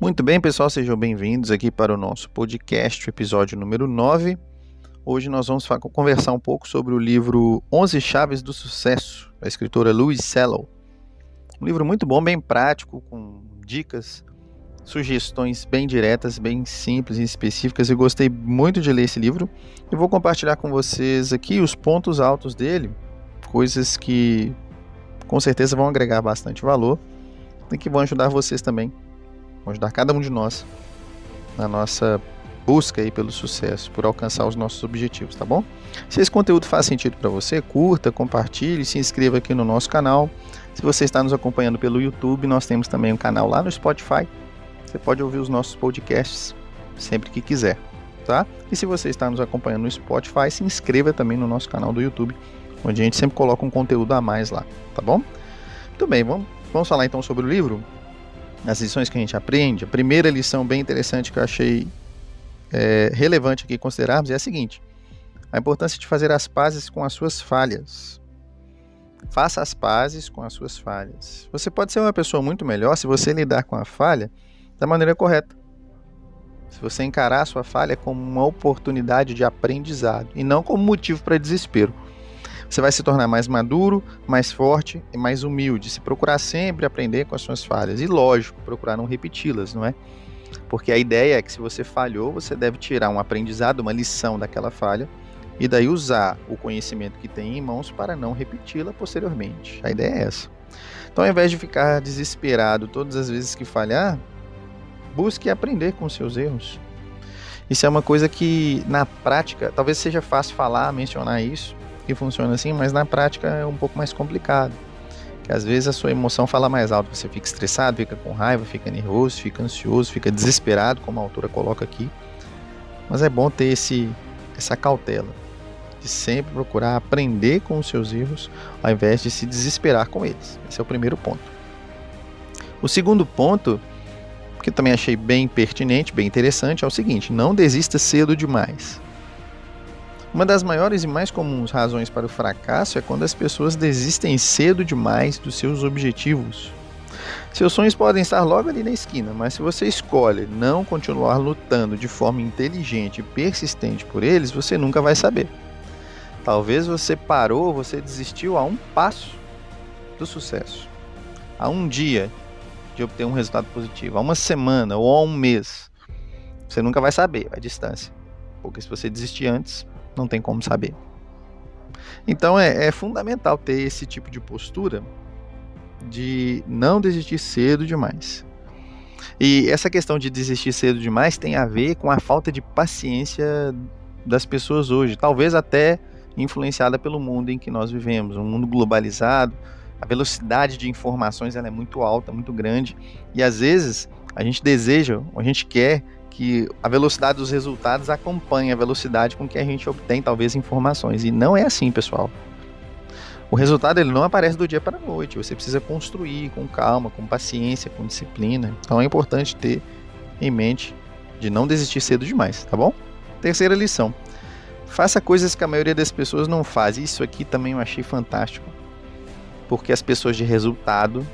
Muito bem, pessoal, sejam bem-vindos aqui para o nosso podcast, episódio número 9. Hoje nós vamos conversar um pouco sobre o livro 11 Chaves do Sucesso, da escritora Louise Sellow. Um livro muito bom, bem prático, com dicas, sugestões bem diretas, bem simples e específicas. Eu gostei muito de ler esse livro e vou compartilhar com vocês aqui os pontos altos dele, coisas que com certeza vão agregar bastante valor e que vão ajudar vocês também ajudar cada um de nós na nossa busca aí pelo sucesso, por alcançar os nossos objetivos, tá bom? Se esse conteúdo faz sentido para você, curta, compartilhe, se inscreva aqui no nosso canal. Se você está nos acompanhando pelo YouTube, nós temos também um canal lá no Spotify. Você pode ouvir os nossos podcasts sempre que quiser, tá? E se você está nos acompanhando no Spotify, se inscreva também no nosso canal do YouTube, onde a gente sempre coloca um conteúdo a mais lá, tá bom? Muito bem, vamos, vamos falar então sobre o livro nas lições que a gente aprende, a primeira lição bem interessante que eu achei é, relevante aqui considerarmos é a seguinte: a importância de fazer as pazes com as suas falhas. Faça as pazes com as suas falhas. Você pode ser uma pessoa muito melhor se você lidar com a falha da maneira correta. Se você encarar a sua falha como uma oportunidade de aprendizado e não como motivo para desespero. Você vai se tornar mais maduro, mais forte e mais humilde. Se procurar sempre aprender com as suas falhas. E lógico, procurar não repeti-las, não é? Porque a ideia é que se você falhou, você deve tirar um aprendizado, uma lição daquela falha e daí usar o conhecimento que tem em mãos para não repeti-la posteriormente. A ideia é essa. Então, ao invés de ficar desesperado todas as vezes que falhar, busque aprender com seus erros. Isso é uma coisa que na prática, talvez seja fácil falar, mencionar isso, que funciona assim, mas na prática é um pouco mais complicado. Que às vezes a sua emoção fala mais alto, você fica estressado, fica com raiva, fica nervoso, fica ansioso, fica desesperado, como a autora coloca aqui. Mas é bom ter esse essa cautela de sempre procurar aprender com os seus erros, ao invés de se desesperar com eles. Esse é o primeiro ponto. O segundo ponto, que também achei bem pertinente, bem interessante, é o seguinte: não desista cedo demais. Uma das maiores e mais comuns razões para o fracasso é quando as pessoas desistem cedo demais dos seus objetivos. Seus sonhos podem estar logo ali na esquina, mas se você escolhe não continuar lutando de forma inteligente e persistente por eles, você nunca vai saber. Talvez você parou, você desistiu a um passo do sucesso, a um dia de obter um resultado positivo, a uma semana ou a um mês. Você nunca vai saber a distância, porque se você desistir antes, não tem como saber. Então é, é fundamental ter esse tipo de postura de não desistir cedo demais. E essa questão de desistir cedo demais tem a ver com a falta de paciência das pessoas hoje, talvez até influenciada pelo mundo em que nós vivemos, um mundo globalizado, a velocidade de informações ela é muito alta, muito grande, e às vezes a gente deseja, a gente quer que a velocidade dos resultados acompanha a velocidade com que a gente obtém talvez informações. E não é assim, pessoal. O resultado ele não aparece do dia para a noite. Você precisa construir com calma, com paciência, com disciplina. Então é importante ter em mente de não desistir cedo demais, tá bom? Terceira lição. Faça coisas que a maioria das pessoas não faz. Isso aqui também eu achei fantástico. Porque as pessoas de resultado,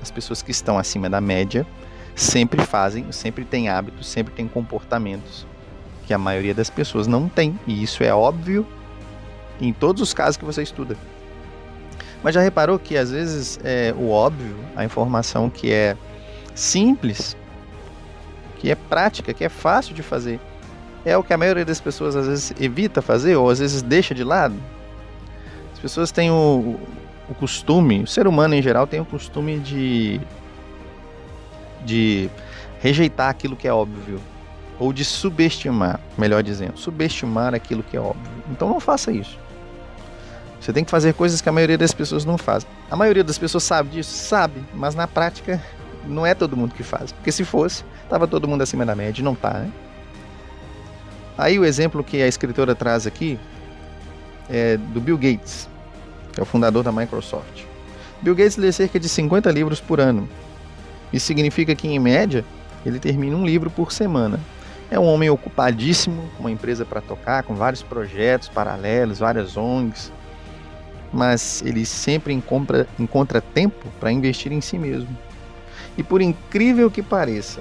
as pessoas que estão acima da média, sempre fazem, sempre têm hábitos, sempre têm comportamentos que a maioria das pessoas não tem. E isso é óbvio em todos os casos que você estuda. Mas já reparou que às vezes é o óbvio, a informação que é simples, que é prática, que é fácil de fazer, é o que a maioria das pessoas às vezes evita fazer ou às vezes deixa de lado. As pessoas têm o, o costume, o ser humano em geral tem o costume de de rejeitar aquilo que é óbvio ou de subestimar, melhor dizendo, subestimar aquilo que é óbvio. Então não faça isso. Você tem que fazer coisas que a maioria das pessoas não faz. A maioria das pessoas sabe disso? Sabe, mas na prática não é todo mundo que faz. Porque se fosse, tava todo mundo acima da média, não tá, né? Aí o exemplo que a escritora traz aqui é do Bill Gates, que é o fundador da Microsoft. Bill Gates lê cerca de 50 livros por ano. Isso significa que, em média, ele termina um livro por semana. É um homem ocupadíssimo, com uma empresa para tocar, com vários projetos paralelos, várias ONGs, mas ele sempre encontra, encontra tempo para investir em si mesmo. E por incrível que pareça,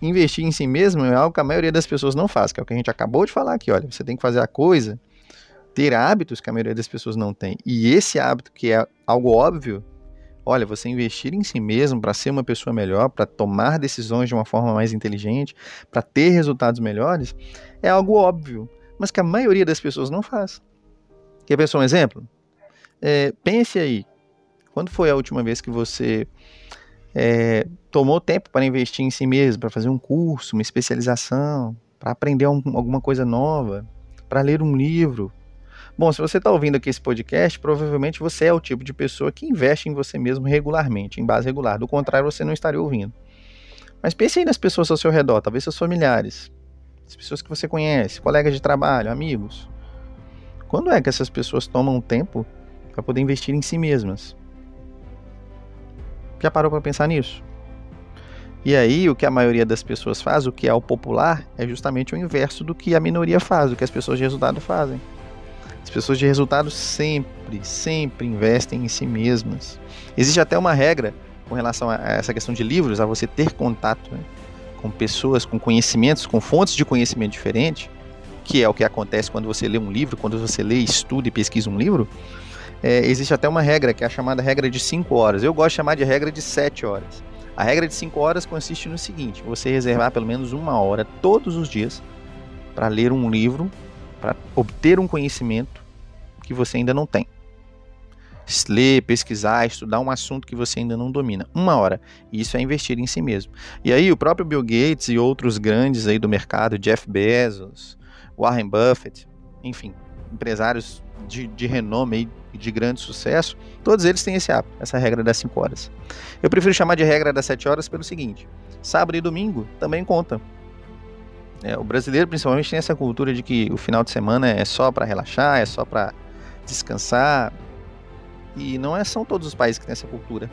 investir em si mesmo é algo que a maioria das pessoas não faz, que é o que a gente acabou de falar aqui. Olha, você tem que fazer a coisa, ter hábitos que a maioria das pessoas não tem. E esse hábito, que é algo óbvio, olha, você investir em si mesmo para ser uma pessoa melhor, para tomar decisões de uma forma mais inteligente, para ter resultados melhores, é algo óbvio, mas que a maioria das pessoas não faz. Quer só um exemplo? É, pense aí, quando foi a última vez que você é, tomou tempo para investir em si mesmo, para fazer um curso, uma especialização, para aprender um, alguma coisa nova, para ler um livro. Bom, se você está ouvindo aqui esse podcast, provavelmente você é o tipo de pessoa que investe em você mesmo regularmente, em base regular. Do contrário, você não estaria ouvindo. Mas pense aí nas pessoas ao seu redor, talvez seus familiares, as pessoas que você conhece, colegas de trabalho, amigos. Quando é que essas pessoas tomam tempo para poder investir em si mesmas? Já parou para pensar nisso? E aí, o que a maioria das pessoas faz, o que é o popular, é justamente o inverso do que a minoria faz, do que as pessoas de resultado fazem. As pessoas de resultado sempre, sempre investem em si mesmas. Existe até uma regra com relação a essa questão de livros, a você ter contato né, com pessoas, com conhecimentos, com fontes de conhecimento diferente, que é o que acontece quando você lê um livro, quando você lê, estuda e pesquisa um livro é, existe até uma regra, que é a chamada regra de 5 horas. Eu gosto de chamar de regra de 7 horas. A regra de 5 horas consiste no seguinte: você reservar pelo menos uma hora todos os dias para ler um livro, para obter um conhecimento que você ainda não tem. Ler, pesquisar, estudar um assunto que você ainda não domina. Uma hora. E isso é investir em si mesmo. E aí, o próprio Bill Gates e outros grandes aí do mercado, Jeff Bezos, Warren Buffett, enfim, empresários de, de renome e de grande sucesso, todos eles têm esse hábito, essa regra das 5 horas. Eu prefiro chamar de regra das 7 horas pelo seguinte: sábado e domingo também conta. É, o brasileiro, principalmente, tem essa cultura de que o final de semana é só para relaxar, é só para descansar. E não é, são todos os países que têm essa cultura.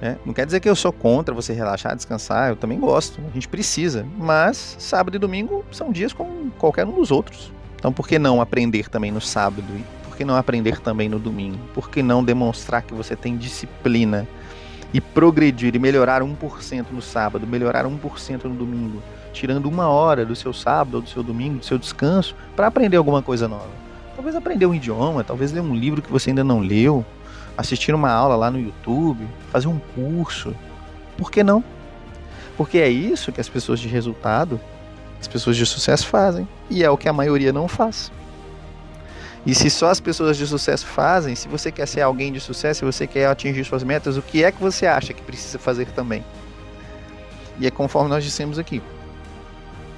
É, não quer dizer que eu sou contra você relaxar, descansar, eu também gosto, a gente precisa. Mas sábado e domingo são dias como qualquer um dos outros. Então por que não aprender também no sábado? E por que não aprender também no domingo? Por que não demonstrar que você tem disciplina e progredir e melhorar 1% no sábado, melhorar 1% no domingo, tirando uma hora do seu sábado ou do seu domingo, do seu descanso, para aprender alguma coisa nova? Talvez aprender um idioma, talvez ler um livro que você ainda não leu, assistir uma aula lá no YouTube, fazer um curso. Por que não? Porque é isso que as pessoas de resultado as pessoas de sucesso fazem. E é o que a maioria não faz. E se só as pessoas de sucesso fazem, se você quer ser alguém de sucesso, se você quer atingir suas metas, o que é que você acha que precisa fazer também? E é conforme nós dissemos aqui.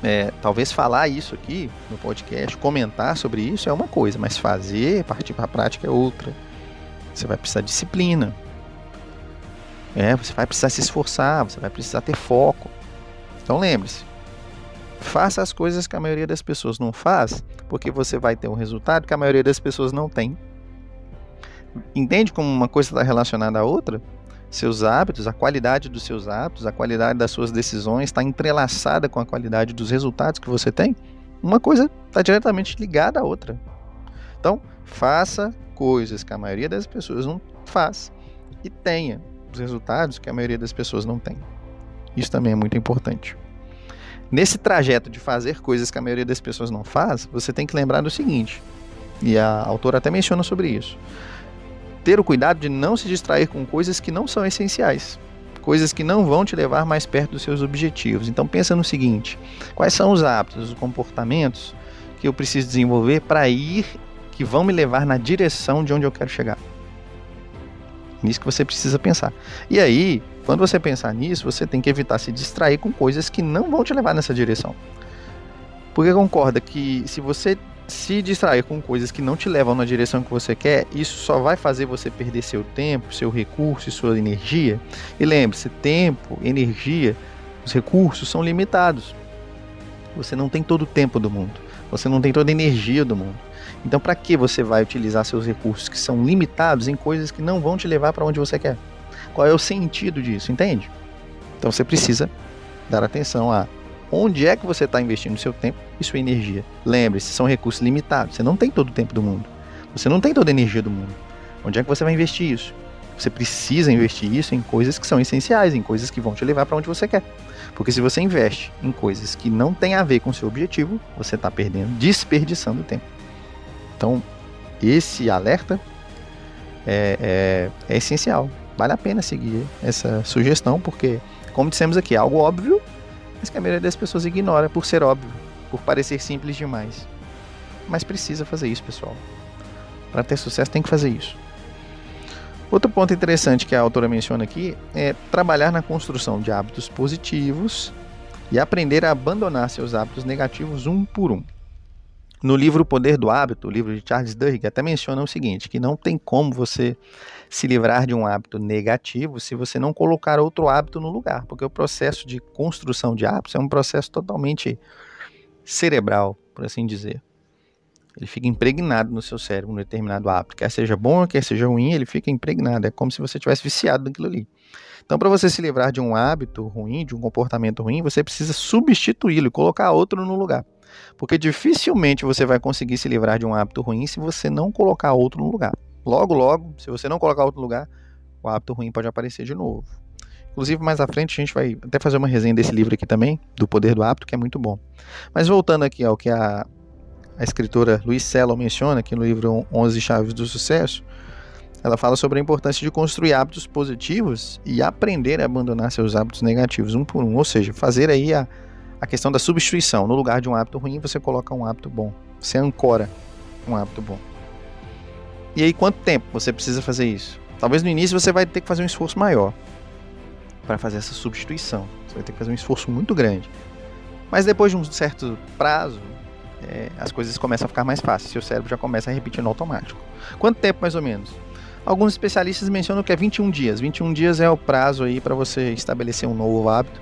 É, talvez falar isso aqui no podcast, comentar sobre isso é uma coisa, mas fazer, partir para a prática é outra. Você vai precisar de disciplina. É, você vai precisar se esforçar, você vai precisar ter foco. Então lembre-se, Faça as coisas que a maioria das pessoas não faz, porque você vai ter um resultado que a maioria das pessoas não tem. Entende como uma coisa está relacionada à outra? Seus hábitos, a qualidade dos seus hábitos, a qualidade das suas decisões está entrelaçada com a qualidade dos resultados que você tem. Uma coisa está diretamente ligada à outra. Então, faça coisas que a maioria das pessoas não faz e tenha os resultados que a maioria das pessoas não tem. Isso também é muito importante. Nesse trajeto de fazer coisas que a maioria das pessoas não faz, você tem que lembrar do seguinte, e a autora até menciona sobre isso. Ter o cuidado de não se distrair com coisas que não são essenciais, coisas que não vão te levar mais perto dos seus objetivos. Então pensa no seguinte: quais são os hábitos, os comportamentos que eu preciso desenvolver para ir que vão me levar na direção de onde eu quero chegar? Nisso que você precisa pensar. E aí, quando você pensar nisso, você tem que evitar se distrair com coisas que não vão te levar nessa direção. Porque concorda que se você se distrair com coisas que não te levam na direção que você quer, isso só vai fazer você perder seu tempo, seu recurso e sua energia. E lembre-se, tempo, energia, os recursos são limitados. Você não tem todo o tempo do mundo. Você não tem toda a energia do mundo. Então, para que você vai utilizar seus recursos que são limitados em coisas que não vão te levar para onde você quer? Qual é o sentido disso, entende? Então você precisa dar atenção a onde é que você está investindo seu tempo e sua energia. Lembre-se, são recursos limitados. Você não tem todo o tempo do mundo. Você não tem toda a energia do mundo. Onde é que você vai investir isso? Você precisa investir isso em coisas que são essenciais, em coisas que vão te levar para onde você quer. Porque se você investe em coisas que não têm a ver com o seu objetivo, você está perdendo, desperdiçando tempo. Então, esse alerta é, é, é, essencial. Vale a pena seguir essa sugestão, porque, como dissemos aqui, é algo óbvio, mas que a maioria das pessoas ignora por ser óbvio, por parecer simples demais. Mas precisa fazer isso, pessoal. Para ter sucesso, tem que fazer isso. Outro ponto interessante que a autora menciona aqui é trabalhar na construção de hábitos positivos e aprender a abandonar seus hábitos negativos um por um. No livro O Poder do Hábito, o livro de Charles Duhigg, até menciona o seguinte, que não tem como você se livrar de um hábito negativo se você não colocar outro hábito no lugar, porque o processo de construção de hábitos é um processo totalmente cerebral, por assim dizer. Ele fica impregnado no seu cérebro, um determinado hábito. Quer seja bom, quer seja ruim, ele fica impregnado. É como se você tivesse viciado naquilo ali. Então, para você se livrar de um hábito ruim, de um comportamento ruim, você precisa substituí-lo e colocar outro no lugar. Porque dificilmente você vai conseguir se livrar de um hábito ruim se você não colocar outro no lugar. Logo, logo, se você não colocar outro lugar, o hábito ruim pode aparecer de novo. Inclusive, mais à frente, a gente vai até fazer uma resenha desse livro aqui também, do Poder do Hábito, que é muito bom. Mas voltando aqui ao que a a escritora Louise Sellow menciona aqui no livro 11 Chaves do Sucesso, ela fala sobre a importância de construir hábitos positivos e aprender a abandonar seus hábitos negativos um por um, ou seja, fazer aí a, a questão da substituição. No lugar de um hábito ruim, você coloca um hábito bom. Você ancora um hábito bom. E aí, quanto tempo você precisa fazer isso? Talvez no início você vai ter que fazer um esforço maior para fazer essa substituição. Você vai ter que fazer um esforço muito grande. Mas depois de um certo prazo, é, as coisas começam a ficar mais fáceis, seu cérebro já começa a repetir no automático. Quanto tempo mais ou menos? Alguns especialistas mencionam que é 21 dias. 21 dias é o prazo aí para você estabelecer um novo hábito.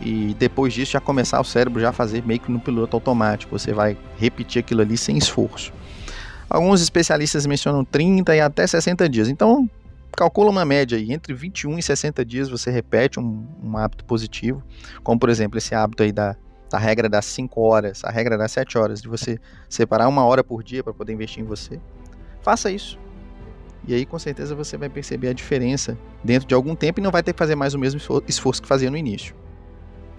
E depois disso já começar o cérebro já fazer meio que no piloto automático. Você vai repetir aquilo ali sem esforço. Alguns especialistas mencionam 30 e até 60 dias. Então, calcula uma média aí. Entre 21 e 60 dias você repete um, um hábito positivo. Como, por exemplo, esse hábito aí da, a regra das 5 horas, a regra das 7 horas, de você separar uma hora por dia para poder investir em você. Faça isso. E aí, com certeza, você vai perceber a diferença dentro de algum tempo e não vai ter que fazer mais o mesmo esforço que fazia no início.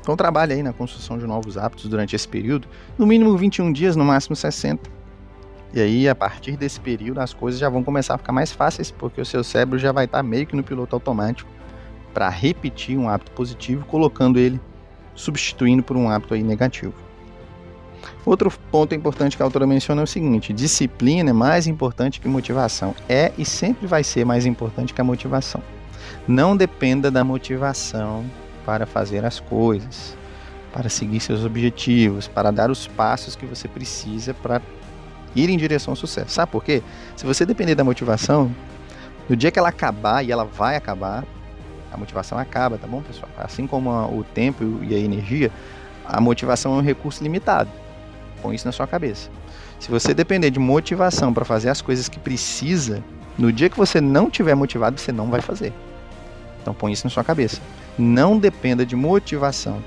Então, trabalhe aí na construção de novos hábitos durante esse período, no mínimo 21 dias, no máximo 60. E aí, a partir desse período, as coisas já vão começar a ficar mais fáceis, porque o seu cérebro já vai estar meio que no piloto automático para repetir um hábito positivo, colocando ele substituindo por um hábito aí negativo. Outro ponto importante que a autora menciona é o seguinte: disciplina é mais importante que motivação. É e sempre vai ser mais importante que a motivação. Não dependa da motivação para fazer as coisas, para seguir seus objetivos, para dar os passos que você precisa para ir em direção ao sucesso. Sabe por quê? Se você depender da motivação, no dia que ela acabar, e ela vai acabar, a motivação acaba, tá bom, pessoal? Assim como a, o tempo e a energia, a motivação é um recurso limitado. Põe isso na sua cabeça. Se você depender de motivação para fazer as coisas que precisa, no dia que você não tiver motivado, você não vai fazer. Então põe isso na sua cabeça. Não dependa de motivação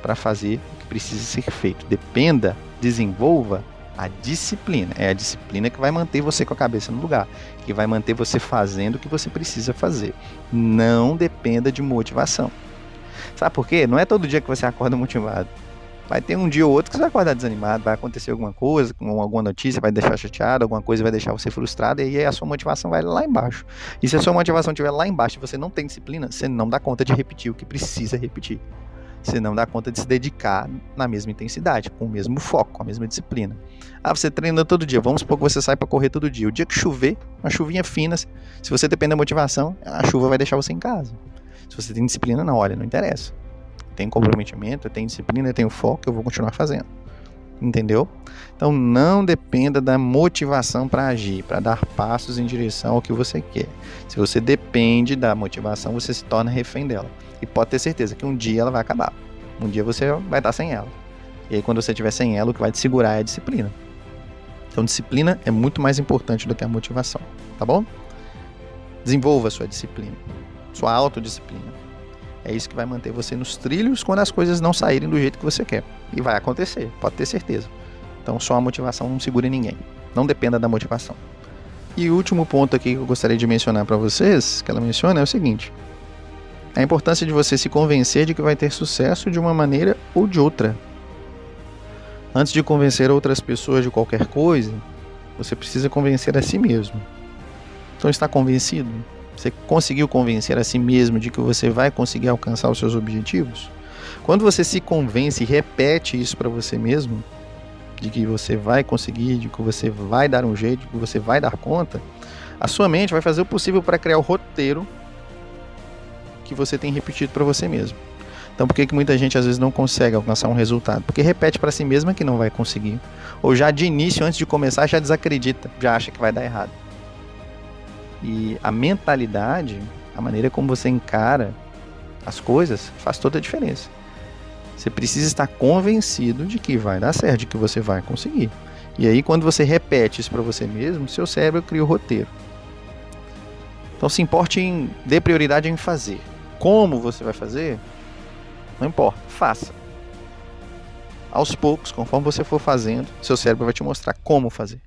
para fazer o que precisa ser feito. Dependa, desenvolva a disciplina. É a disciplina que vai manter você com a cabeça no lugar, que vai manter você fazendo o que você precisa fazer. Não dependa de motivação. Sabe por quê? Não é todo dia que você acorda motivado. Vai ter um dia ou outro que você vai acordar desanimado, vai acontecer alguma coisa, alguma notícia vai deixar chateado, alguma coisa vai deixar você frustrado, e aí a sua motivação vai lá embaixo. E se a sua motivação estiver lá embaixo e você não tem disciplina, você não dá conta de repetir o que precisa repetir. Você não dá conta de se dedicar na mesma intensidade, com o mesmo foco, com a mesma disciplina. Ah, você treina todo dia. Vamos supor que você sai para correr todo dia. O dia que chover, uma chuvinha fina, se você depende da motivação, a chuva vai deixar você em casa. Se você tem disciplina, não, olha, não interessa. Tem comprometimento, tem disciplina, tem foco, eu vou continuar fazendo. Entendeu? Então não dependa da motivação para agir, para dar passos em direção ao que você quer. Se você depende da motivação, você se torna refém dela. E pode ter certeza que um dia ela vai acabar. Um dia você vai estar sem ela. E aí, quando você estiver sem ela, o que vai te segurar é a disciplina. Então, disciplina é muito mais importante do que a motivação, tá bom? Desenvolva sua disciplina, sua autodisciplina. É isso que vai manter você nos trilhos quando as coisas não saírem do jeito que você quer. E vai acontecer, pode ter certeza. Então, só a motivação não segura ninguém. Não dependa da motivação. E o último ponto aqui que eu gostaria de mencionar para vocês, que ela menciona, é o seguinte: a importância de você se convencer de que vai ter sucesso de uma maneira ou de outra. Antes de convencer outras pessoas de qualquer coisa, você precisa convencer a si mesmo. Então está convencido? Você conseguiu convencer a si mesmo de que você vai conseguir alcançar os seus objetivos? Quando você se convence e repete isso para você mesmo, de que você vai conseguir, de que você vai dar um jeito, de que você vai dar conta, a sua mente vai fazer o possível para criar o roteiro que você tem repetido para você mesmo. Então, por que, que muita gente às vezes não consegue alcançar um resultado? Porque repete para si mesma que não vai conseguir. Ou já de início, antes de começar, já desacredita, já acha que vai dar errado. E a mentalidade, a maneira como você encara as coisas, faz toda a diferença. Você precisa estar convencido de que vai dar certo, de que você vai conseguir. E aí, quando você repete isso para você mesmo, seu cérebro cria o roteiro. Então, se importe em dê prioridade em fazer. Como você vai fazer? Não importa, faça. Aos poucos, conforme você for fazendo, seu cérebro vai te mostrar como fazer.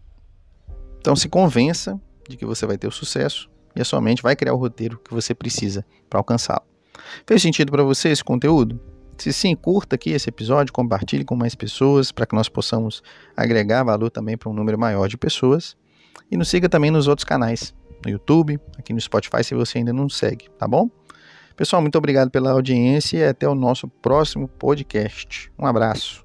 Então, se convença de que você vai ter o sucesso e a sua mente vai criar o roteiro que você precisa para alcançá-lo. Fez sentido para você esse conteúdo? Se sim, curta aqui esse episódio, compartilhe com mais pessoas para que nós possamos agregar valor também para um número maior de pessoas. E nos siga também nos outros canais, no YouTube, aqui no Spotify, se você ainda não segue, tá bom? Pessoal, muito obrigado pela audiência e até o nosso próximo podcast. Um abraço.